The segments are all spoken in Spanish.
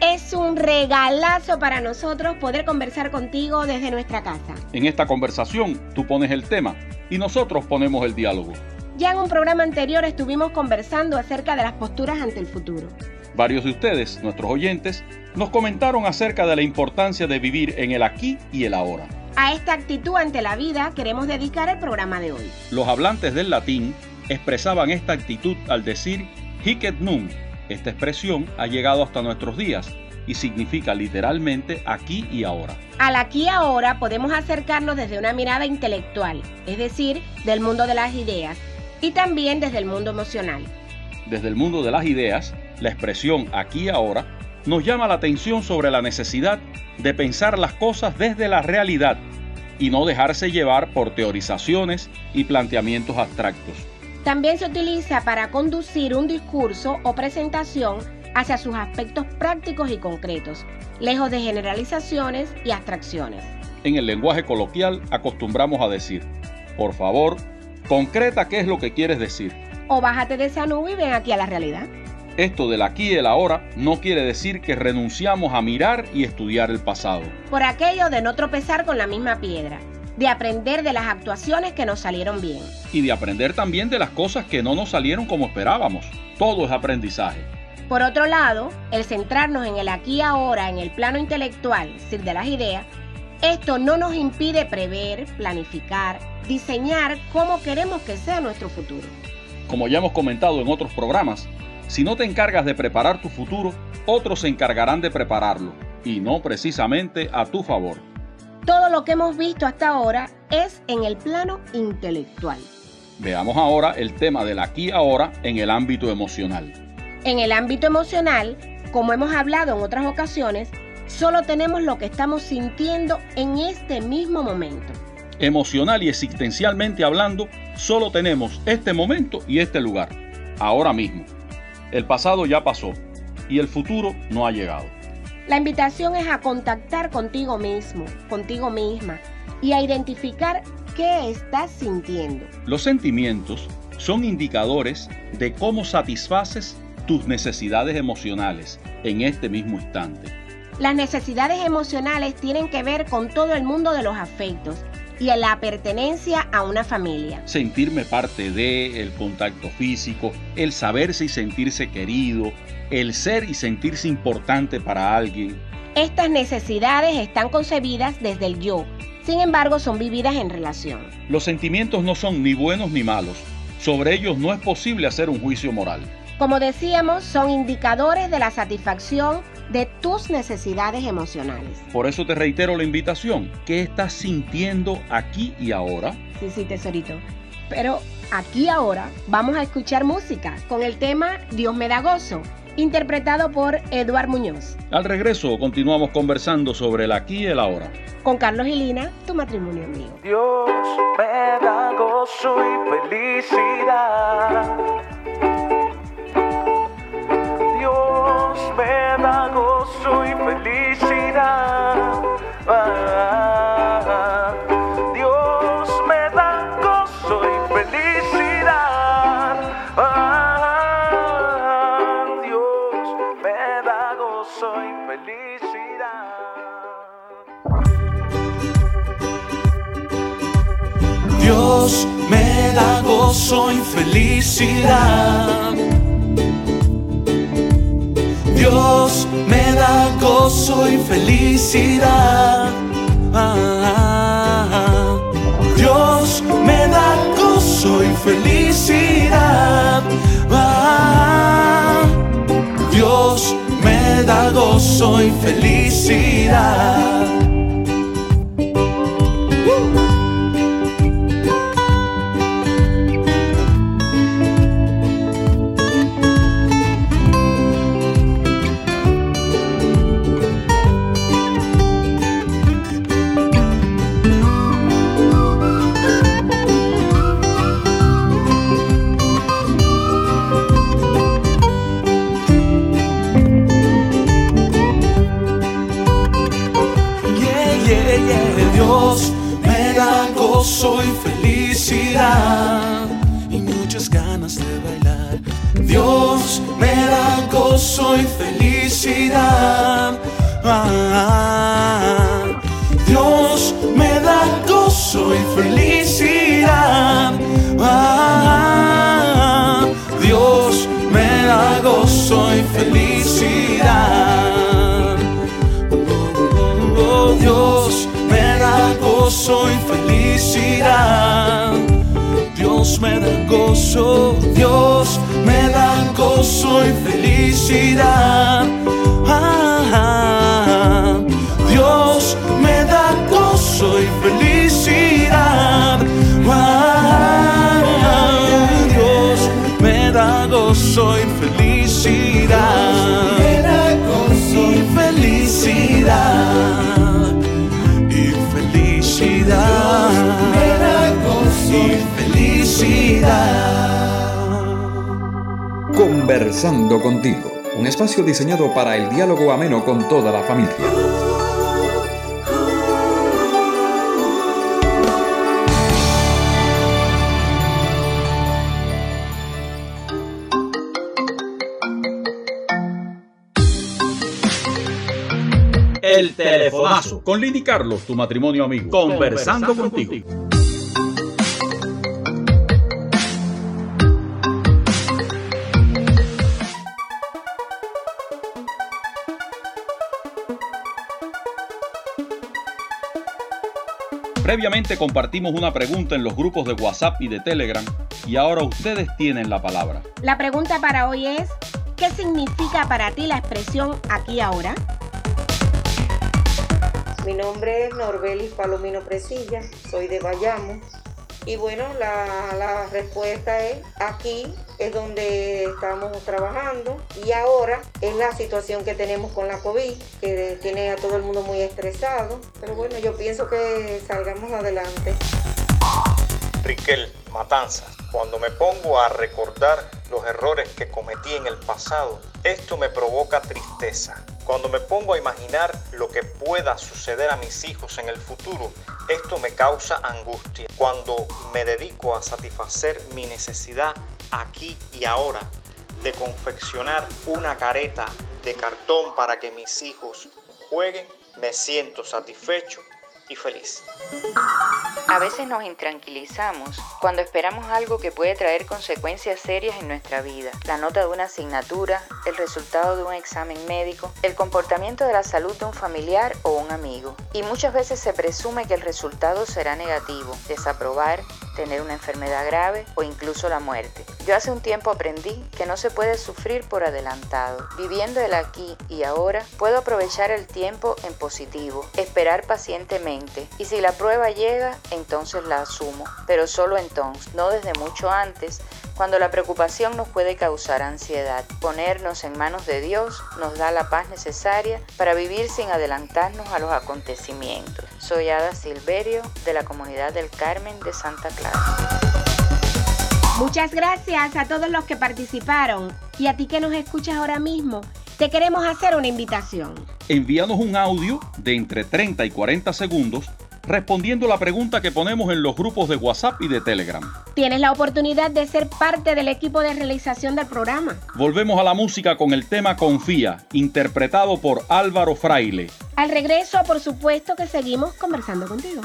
Es un regalazo para nosotros poder conversar contigo desde nuestra casa. En esta conversación tú pones el tema y nosotros ponemos el diálogo. Ya en un programa anterior estuvimos conversando acerca de las posturas ante el futuro. Varios de ustedes, nuestros oyentes, nos comentaron acerca de la importancia de vivir en el aquí y el ahora. A esta actitud ante la vida queremos dedicar el programa de hoy. Los hablantes del latín expresaban esta actitud al decir hic et nunc, esta expresión ha llegado hasta nuestros días y significa literalmente aquí y ahora. Al aquí y ahora podemos acercarnos desde una mirada intelectual, es decir, del mundo de las ideas, y también desde el mundo emocional. Desde el mundo de las ideas, la expresión aquí y ahora nos llama la atención sobre la necesidad de pensar las cosas desde la realidad y no dejarse llevar por teorizaciones y planteamientos abstractos. También se utiliza para conducir un discurso o presentación hacia sus aspectos prácticos y concretos, lejos de generalizaciones y abstracciones. En el lenguaje coloquial acostumbramos a decir, por favor, concreta qué es lo que quieres decir. O bájate de esa nube y ven aquí a la realidad. Esto del aquí y el ahora no quiere decir que renunciamos a mirar y estudiar el pasado. Por aquello de no tropezar con la misma piedra, de aprender de las actuaciones que nos salieron bien. Y de aprender también de las cosas que no nos salieron como esperábamos. Todo es aprendizaje. Por otro lado, el centrarnos en el aquí y ahora, en el plano intelectual, es decir, de las ideas, esto no nos impide prever, planificar, diseñar cómo queremos que sea nuestro futuro. Como ya hemos comentado en otros programas, si no te encargas de preparar tu futuro, otros se encargarán de prepararlo, y no precisamente a tu favor. Todo lo que hemos visto hasta ahora es en el plano intelectual. Veamos ahora el tema del aquí y ahora en el ámbito emocional. En el ámbito emocional, como hemos hablado en otras ocasiones, solo tenemos lo que estamos sintiendo en este mismo momento. Emocional y existencialmente hablando, solo tenemos este momento y este lugar, ahora mismo. El pasado ya pasó y el futuro no ha llegado. La invitación es a contactar contigo mismo, contigo misma, y a identificar qué estás sintiendo. Los sentimientos son indicadores de cómo satisfaces tus necesidades emocionales en este mismo instante. Las necesidades emocionales tienen que ver con todo el mundo de los afectos y a la pertenencia a una familia. Sentirme parte de, el contacto físico, el saberse y sentirse querido, el ser y sentirse importante para alguien. Estas necesidades están concebidas desde el yo, sin embargo son vividas en relación. Los sentimientos no son ni buenos ni malos, sobre ellos no es posible hacer un juicio moral. Como decíamos, son indicadores de la satisfacción de tus necesidades emocionales. Por eso te reitero la invitación. ¿Qué estás sintiendo aquí y ahora? Sí, sí, tesorito. Pero aquí ahora vamos a escuchar música con el tema Dios me da gozo, interpretado por Eduard Muñoz. Al regreso continuamos conversando sobre el aquí y el ahora. Con Carlos y Lina, tu matrimonio amigo. Dios me da gozo y felicidad. Dios me da gozo y felicidad. Ah, Dios me da gozo y felicidad. Ah, Dios me da gozo y felicidad. Dios me da gozo y felicidad. Dios me da gozo y felicidad. Ah, Dios me da gozo y felicidad. Ah, Dios me da gozo y felicidad. Gozo, Dios me da gozo y felicidad. Conversando contigo, un espacio diseñado para el diálogo ameno con toda la familia. El telefonazo. Con Lini Carlos, tu matrimonio amigo. Conversando, contigo. Previamente compartimos una pregunta en los grupos de WhatsApp y de Telegram y ahora ustedes tienen la palabra. La pregunta para hoy es, ¿qué significa para ti la expresión aquí ahora? Mi nombre es Norbelis Palomino Presilla, soy de Bayamo. Y bueno, la, la respuesta es aquí es donde estamos trabajando y ahora es la situación que tenemos con la COVID, que tiene a todo el mundo muy estresado. Pero bueno, yo pienso que salgamos adelante. Riquel, Matanza, cuando me pongo a recordar los errores que cometí en el pasado, esto me provoca tristeza. Cuando me pongo a imaginar lo que pueda suceder a mis hijos en el futuro, esto me causa angustia. Cuando me dedico a satisfacer mi necesidad aquí y ahora de confeccionar una careta de cartón para que mis hijos jueguen, me siento satisfecho feliz. A veces nos intranquilizamos cuando esperamos algo que puede traer consecuencias serias en nuestra vida. La nota de una asignatura, el resultado de un examen médico, el comportamiento de la salud de un familiar o un amigo. Y muchas veces se presume que el resultado será negativo, desaprobar, tener una enfermedad grave o incluso la muerte. Yo hace un tiempo aprendí que no se puede sufrir por adelantado. Viviendo el aquí y ahora, puedo aprovechar el tiempo en positivo, esperar pacientemente y si la prueba llega, entonces la asumo, pero solo entonces, no desde mucho antes, cuando la preocupación nos puede causar ansiedad. Ponernos en manos de Dios nos da la paz necesaria para vivir sin adelantarnos a los acontecimientos. Soy Ada Silverio de la comunidad del Carmen de Santa Clara. Muchas gracias a todos los que participaron y a ti que nos escuchas ahora mismo. Te queremos hacer una invitación. Envíanos un audio de entre 30 y 40 segundos respondiendo la pregunta que ponemos en los grupos de WhatsApp y de Telegram. Tienes la oportunidad de ser parte del equipo de realización del programa. Volvemos a la música con el tema Confía, interpretado por Álvaro Fraile. Al regreso, por supuesto que seguimos conversando contigo.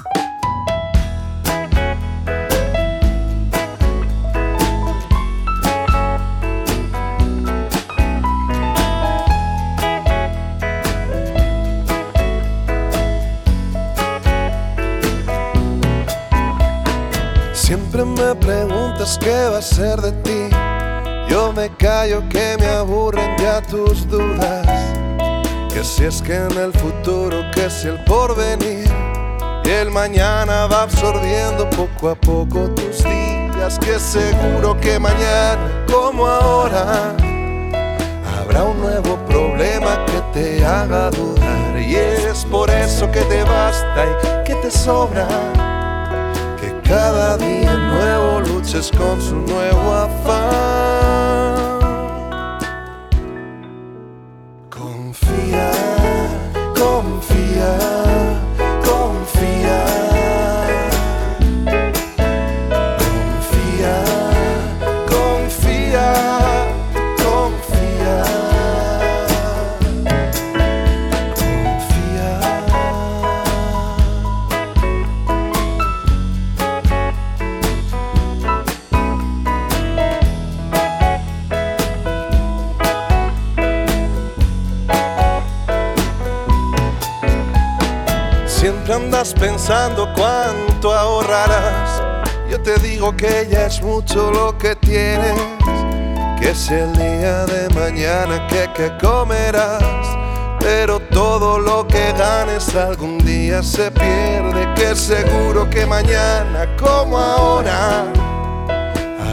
Siempre me preguntas qué va a ser de ti. Yo me callo que me aburren ya tus dudas. Que si es que en el futuro, que si el porvenir. El mañana va absorbiendo poco a poco tus días. Que seguro que mañana, como ahora, habrá un nuevo problema que te haga dudar. Y es por eso que te basta y que te sobra cada día nuevo luches con su nuevo afán. Confía, confía. Andas pensando cuánto ahorrarás. Yo te digo que ya es mucho lo que tienes. Que es el día de mañana que, que comerás. Pero todo lo que ganes algún día se pierde. Que seguro que mañana, como ahora,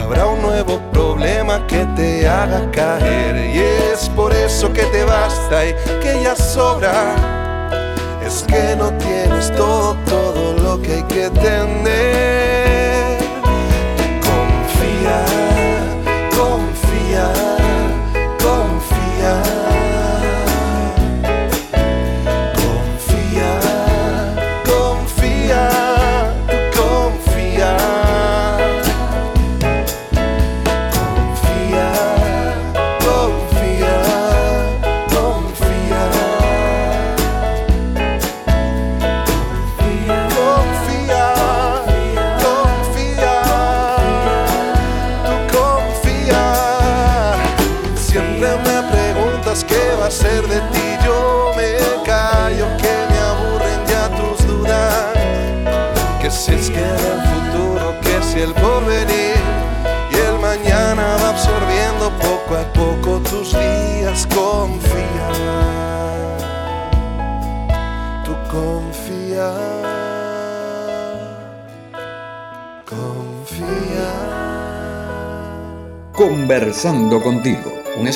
habrá un nuevo problema que te haga caer. Y es por eso que te basta y que ya sobra es que no tienes todo, todo lo que hay que tener. Confía, confía.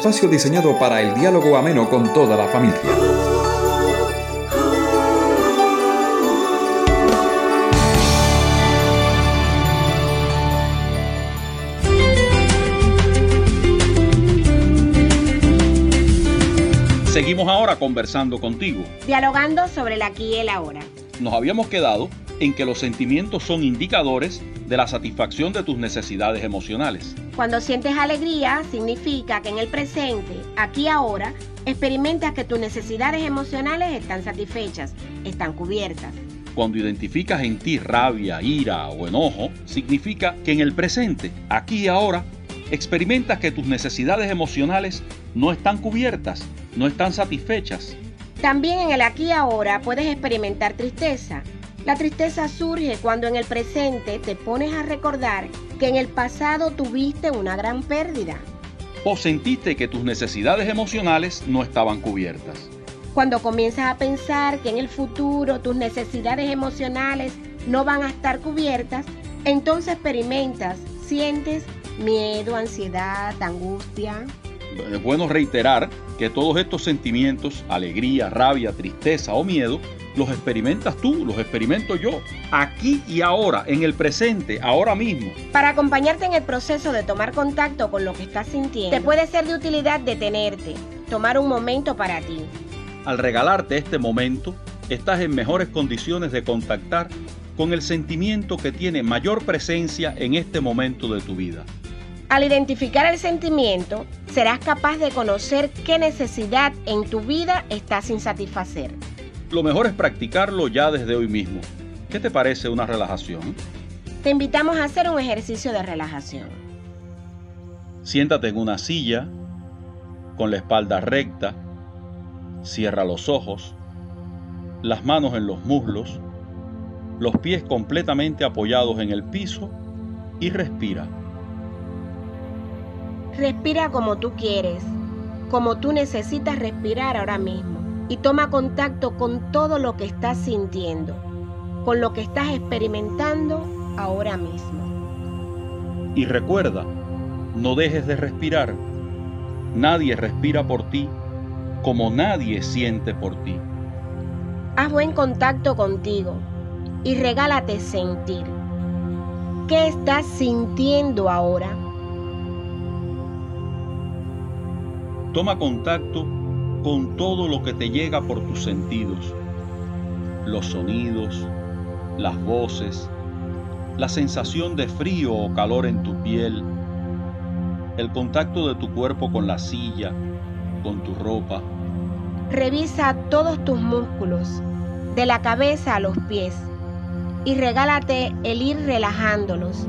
Espacio diseñado para el diálogo ameno con toda la familia. Seguimos ahora conversando contigo. Dialogando sobre el aquí y el ahora. Nos habíamos quedado en que los sentimientos son indicadores de la satisfacción de tus necesidades emocionales. Cuando sientes alegría, significa que en el presente, aquí ahora, experimentas que tus necesidades emocionales están satisfechas, están cubiertas. Cuando identificas en ti rabia, ira o enojo, significa que en el presente, aquí y ahora, experimentas que tus necesidades emocionales no están cubiertas, no están satisfechas. También en el aquí y ahora puedes experimentar tristeza. La tristeza surge cuando en el presente te pones a recordar que en el pasado tuviste una gran pérdida. O sentiste que tus necesidades emocionales no estaban cubiertas. Cuando comienzas a pensar que en el futuro tus necesidades emocionales no van a estar cubiertas, entonces experimentas, sientes miedo, ansiedad, angustia. Es bueno reiterar que todos estos sentimientos, alegría, rabia, tristeza o miedo, los experimentas tú, los experimento yo, aquí y ahora, en el presente, ahora mismo. Para acompañarte en el proceso de tomar contacto con lo que estás sintiendo, te puede ser de utilidad detenerte, tomar un momento para ti. Al regalarte este momento, estás en mejores condiciones de contactar con el sentimiento que tiene mayor presencia en este momento de tu vida. Al identificar el sentimiento, serás capaz de conocer qué necesidad en tu vida está sin satisfacer. Lo mejor es practicarlo ya desde hoy mismo. ¿Qué te parece una relajación? Te invitamos a hacer un ejercicio de relajación. Siéntate en una silla, con la espalda recta, cierra los ojos, las manos en los muslos, los pies completamente apoyados en el piso y respira. Respira como tú quieres, como tú necesitas respirar ahora mismo y toma contacto con todo lo que estás sintiendo, con lo que estás experimentando ahora mismo. Y recuerda, no dejes de respirar. Nadie respira por ti como nadie siente por ti. Haz buen contacto contigo y regálate sentir. ¿Qué estás sintiendo ahora? Toma contacto con todo lo que te llega por tus sentidos. Los sonidos, las voces, la sensación de frío o calor en tu piel, el contacto de tu cuerpo con la silla, con tu ropa. Revisa todos tus músculos, de la cabeza a los pies, y regálate el ir relajándolos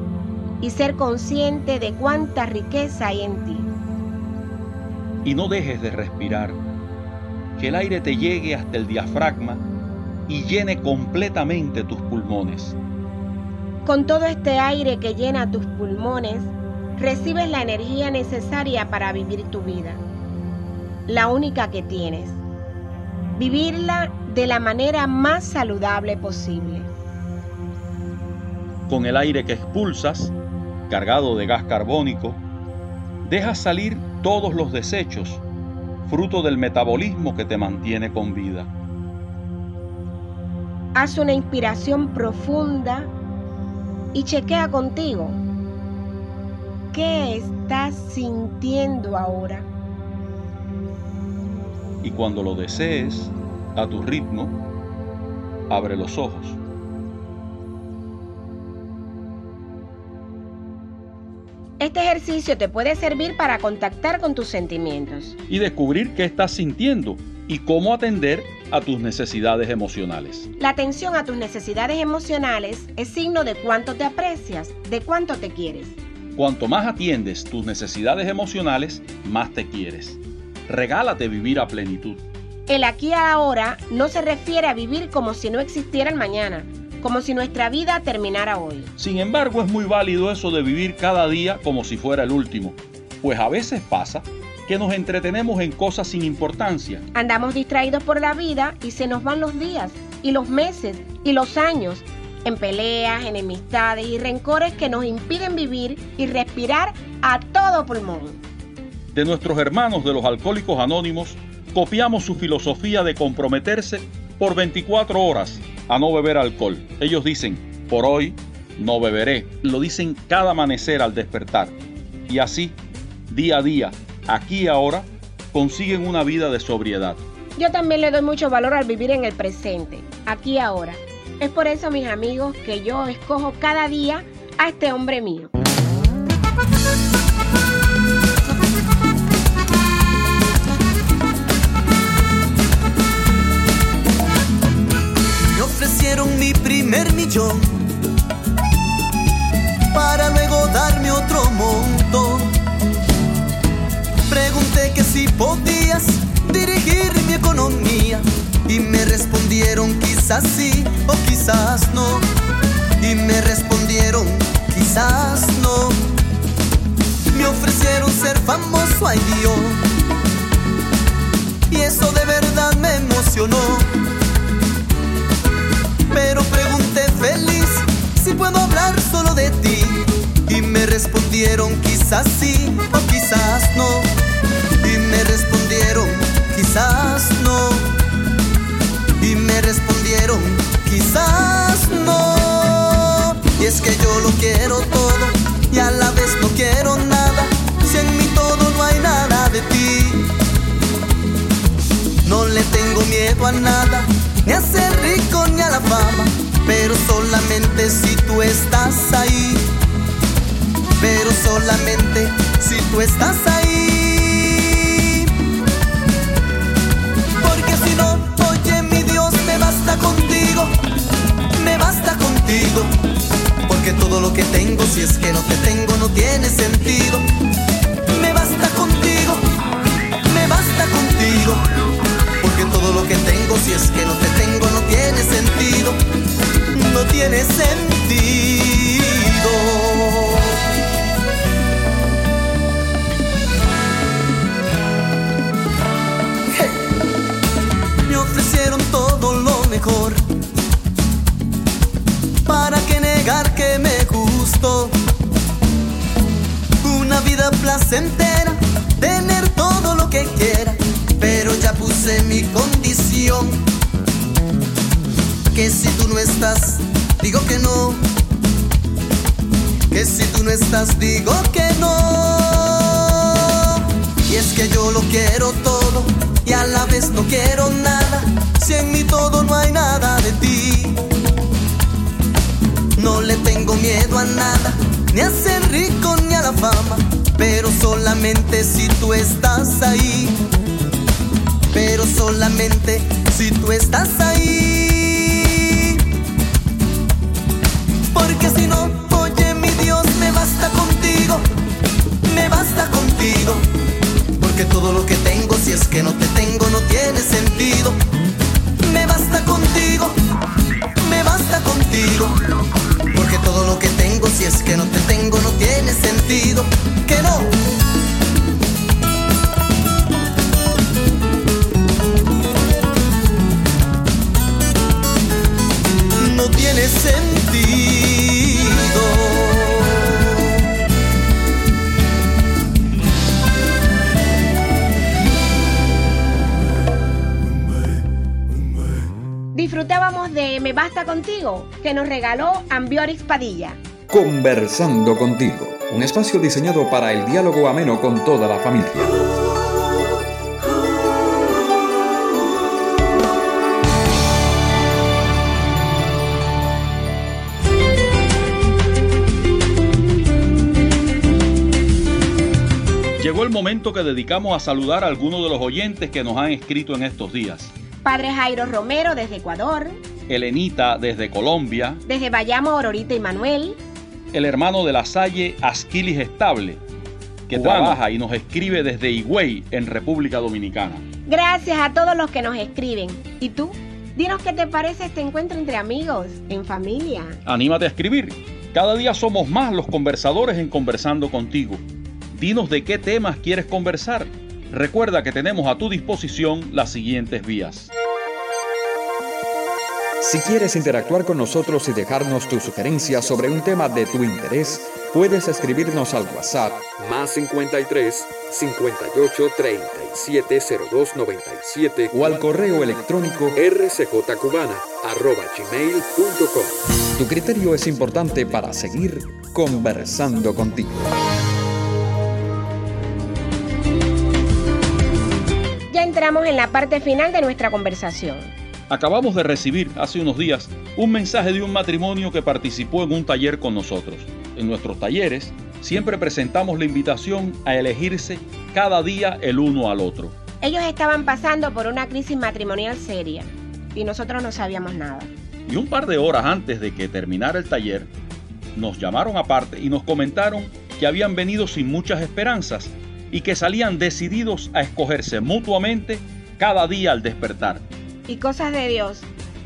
y ser consciente de cuánta riqueza hay en ti. Y no dejes de respirar, que el aire te llegue hasta el diafragma y llene completamente tus pulmones. Con todo este aire que llena tus pulmones, recibes la energía necesaria para vivir tu vida, la única que tienes. Vivirla de la manera más saludable posible. Con el aire que expulsas, cargado de gas carbónico, dejas salir todos los desechos, fruto del metabolismo que te mantiene con vida. Haz una inspiración profunda y chequea contigo. ¿Qué estás sintiendo ahora? Y cuando lo desees, a tu ritmo, abre los ojos. Este ejercicio te puede servir para contactar con tus sentimientos y descubrir qué estás sintiendo y cómo atender a tus necesidades emocionales. La atención a tus necesidades emocionales es signo de cuánto te aprecias, de cuánto te quieres. Cuanto más atiendes tus necesidades emocionales, más te quieres. Regálate vivir a plenitud. El aquí y ahora no se refiere a vivir como si no existiera el mañana, como si nuestra vida terminara hoy. Sin embargo, es muy válido eso de vivir cada día como si fuera el último, pues a veces pasa que nos entretenemos en cosas sin importancia. Andamos distraídos por la vida y se nos van los días y los meses y los años en peleas, enemistades y rencores que nos impiden vivir y respirar a todo pulmón. De nuestros hermanos de los alcohólicos anónimos, copiamos su filosofía de comprometerse por 24 horas a no beber alcohol. Ellos dicen, por hoy no beberé. Lo dicen cada amanecer al despertar. Y así, día a día, aquí y ahora, consiguen una vida de sobriedad. Yo también le doy mucho valor al vivir en el presente, aquí y ahora. Es por eso, mis amigos, que yo escojo cada día a este hombre mío. Mi primer millón para luego darme otro montón. Pregunté que si podías dirigir mi economía y me respondieron quizás sí o quizás no. Y me respondieron quizás no. Me ofrecieron ser famoso, ay Dios. Y eso de verdad me emocionó. Feliz si puedo hablar solo de ti. Y me respondieron quizás sí o quizás no. Y me respondieron quizás no. Y me respondieron quizás no. Y es que yo lo quiero todo y a la vez no quiero nada. Si en mi todo no hay nada de ti. No le tengo miedo a nada, ni a ser rico ni a la fama, pero solamente si tú estás ahí. Pero solamente si tú estás ahí. Porque si no, oye mi Dios, me basta contigo, me basta contigo. Porque todo lo que tengo, si es que no te tengo, no tiene sentido. Me basta contigo, me basta contigo. Porque todo lo que tengo, si es que no te tengo, no tiene sentido no tiene sentido. Me ofrecieron todo lo mejor. ¿Para qué negar que me gustó? Una vida placentera, tener todo lo que quiera, pero ya puse mi condición que si tú no estás, digo que no. Que si tú no estás, digo que no. Y es que yo lo quiero todo y a la vez no quiero nada. Si en mi todo no hay nada de ti. No le tengo miedo a nada, ni a ser rico ni a la fama, pero solamente si tú estás ahí. Pero solamente si tú estás ahí. Que no te tengo, no tiene sentido. Me basta contigo, me basta contigo. Porque todo lo que tengo, si es que no te tengo, no tiene sentido. Me Basta Contigo, que nos regaló Ambiorix Padilla. Conversando contigo, un espacio diseñado para el diálogo ameno con toda la familia. Llegó el momento que dedicamos a saludar a algunos de los oyentes que nos han escrito en estos días. Padre Jairo Romero desde Ecuador, Elenita desde Colombia, desde Bayamo, Aurorita y Manuel, el hermano de la Salle Asquilis Estable, que Cubano. trabaja y nos escribe desde Higüey, en República Dominicana. Gracias a todos los que nos escriben. ¿Y tú? Dinos qué te parece este encuentro entre amigos, en familia. Anímate a escribir. Cada día somos más los conversadores en Conversando contigo. Dinos de qué temas quieres conversar. Recuerda que tenemos a tu disposición las siguientes vías. Si quieres interactuar con nosotros y dejarnos tus sugerencias sobre un tema de tu interés, puedes escribirnos al WhatsApp más 53 58 37 02 97 o al correo electrónico rcjcubana arroba gmail.com. Tu criterio es importante para seguir conversando contigo. Ya entramos en la parte final de nuestra conversación. Acabamos de recibir hace unos días un mensaje de un matrimonio que participó en un taller con nosotros. En nuestros talleres siempre presentamos la invitación a elegirse cada día el uno al otro. Ellos estaban pasando por una crisis matrimonial seria y nosotros no sabíamos nada. Y un par de horas antes de que terminara el taller, nos llamaron aparte y nos comentaron que habían venido sin muchas esperanzas y que salían decididos a escogerse mutuamente cada día al despertar. Y cosas de Dios,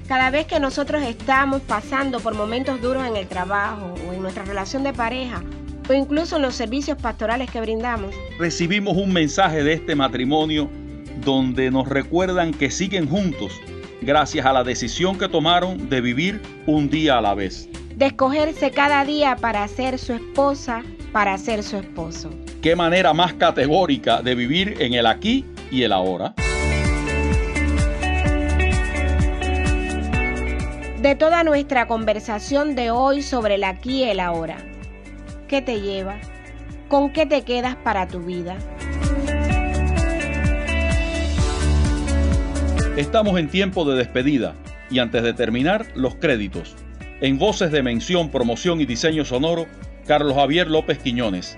cada vez que nosotros estamos pasando por momentos duros en el trabajo o en nuestra relación de pareja o incluso en los servicios pastorales que brindamos, Recibimos un mensaje de este matrimonio donde nos recuerdan que siguen juntos gracias a la decisión que tomaron de vivir un día a la vez. de escogerse cada día para ser su esposa, para ser su esposo. Qué manera más categórica de vivir en el aquí y el ahora. De toda nuestra conversación de hoy sobre el aquí y el ahora, ¿qué te lleva? ¿Con qué te quedas para tu vida? Estamos en tiempo de despedida y antes de terminar, los créditos. En voces de mención, promoción y diseño sonoro, Carlos Javier López Quiñones.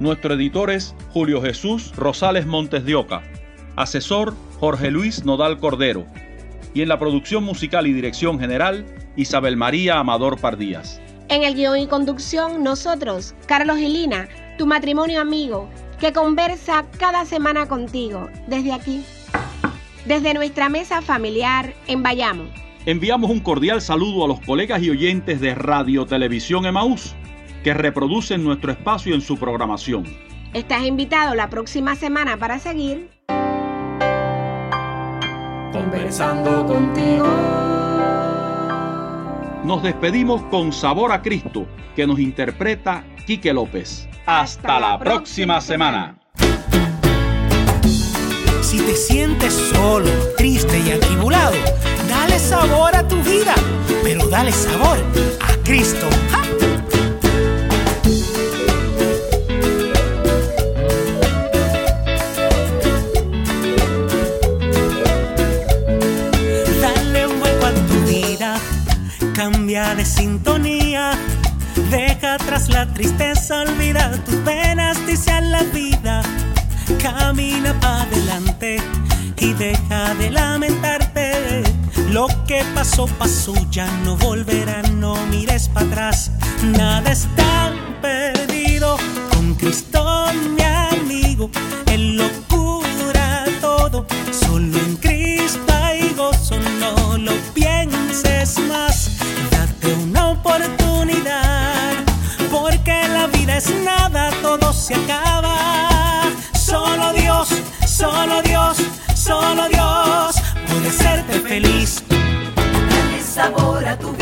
Nuestro editor es Julio Jesús Rosales Montes de Oca. Asesor Jorge Luis Nodal Cordero. Y en la producción musical y dirección general, Isabel María Amador Pardías. En el guion y conducción, nosotros, Carlos y Lina, tu matrimonio amigo, que conversa cada semana contigo, desde aquí, desde nuestra mesa familiar en Bayamo. Enviamos un cordial saludo a los colegas y oyentes de Radio Televisión Emaús, que reproducen nuestro espacio en su programación. Estás invitado la próxima semana para seguir Conversando contigo. Nos despedimos con Sabor a Cristo, que nos interpreta Quique López. Hasta la próxima semana. Si te sientes solo, triste y atribulado, dale sabor a tu vida, pero dale sabor a Cristo. De sintonía. Deja atrás la tristeza, olvida tus penas, dice la vida. Camina para adelante y deja de lamentarte. Lo que pasó, pasó, ya no volverá, no mires para atrás. Nada está perdido con Cristo, mi amigo. Él lo cura todo, solo en Cristo hay gozo, no lo pienses se acaba. Solo Dios, solo Dios, solo Dios puede hacerte feliz. Dale sabor a tu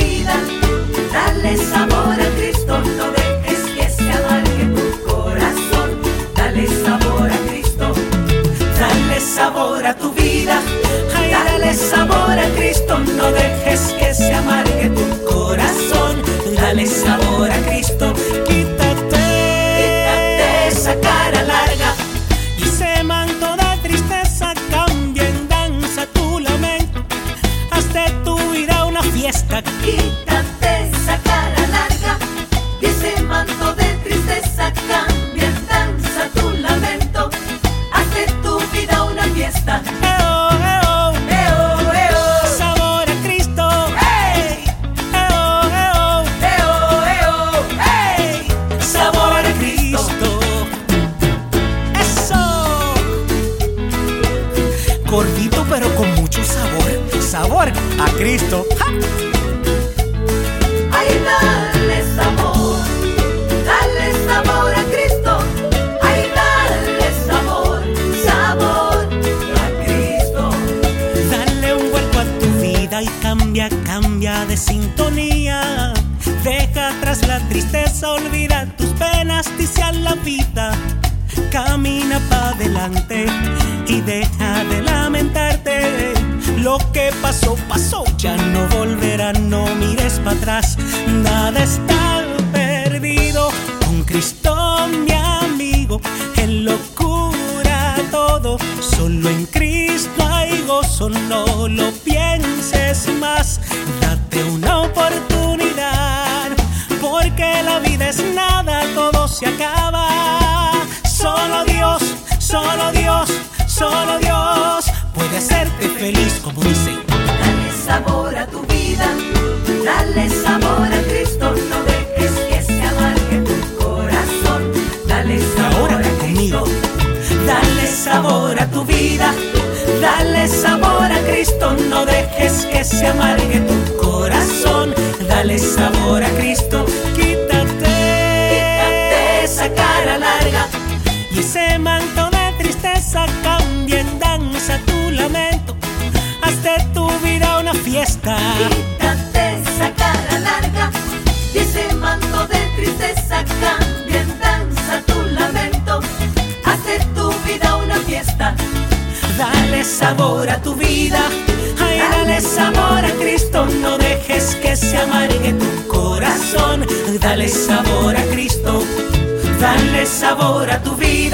hacerte feliz, como dice. Dale sabor a tu vida, dale sabor a Cristo. No dejes que se amargue tu corazón. Dale sabor Ahora a conmigo. Cristo. Dale sabor a tu vida, dale sabor a Cristo, no dejes que se amargue tu corazón. Dale sabor a Cristo, Dale sabor a Cristo, dale sabor a tu vida,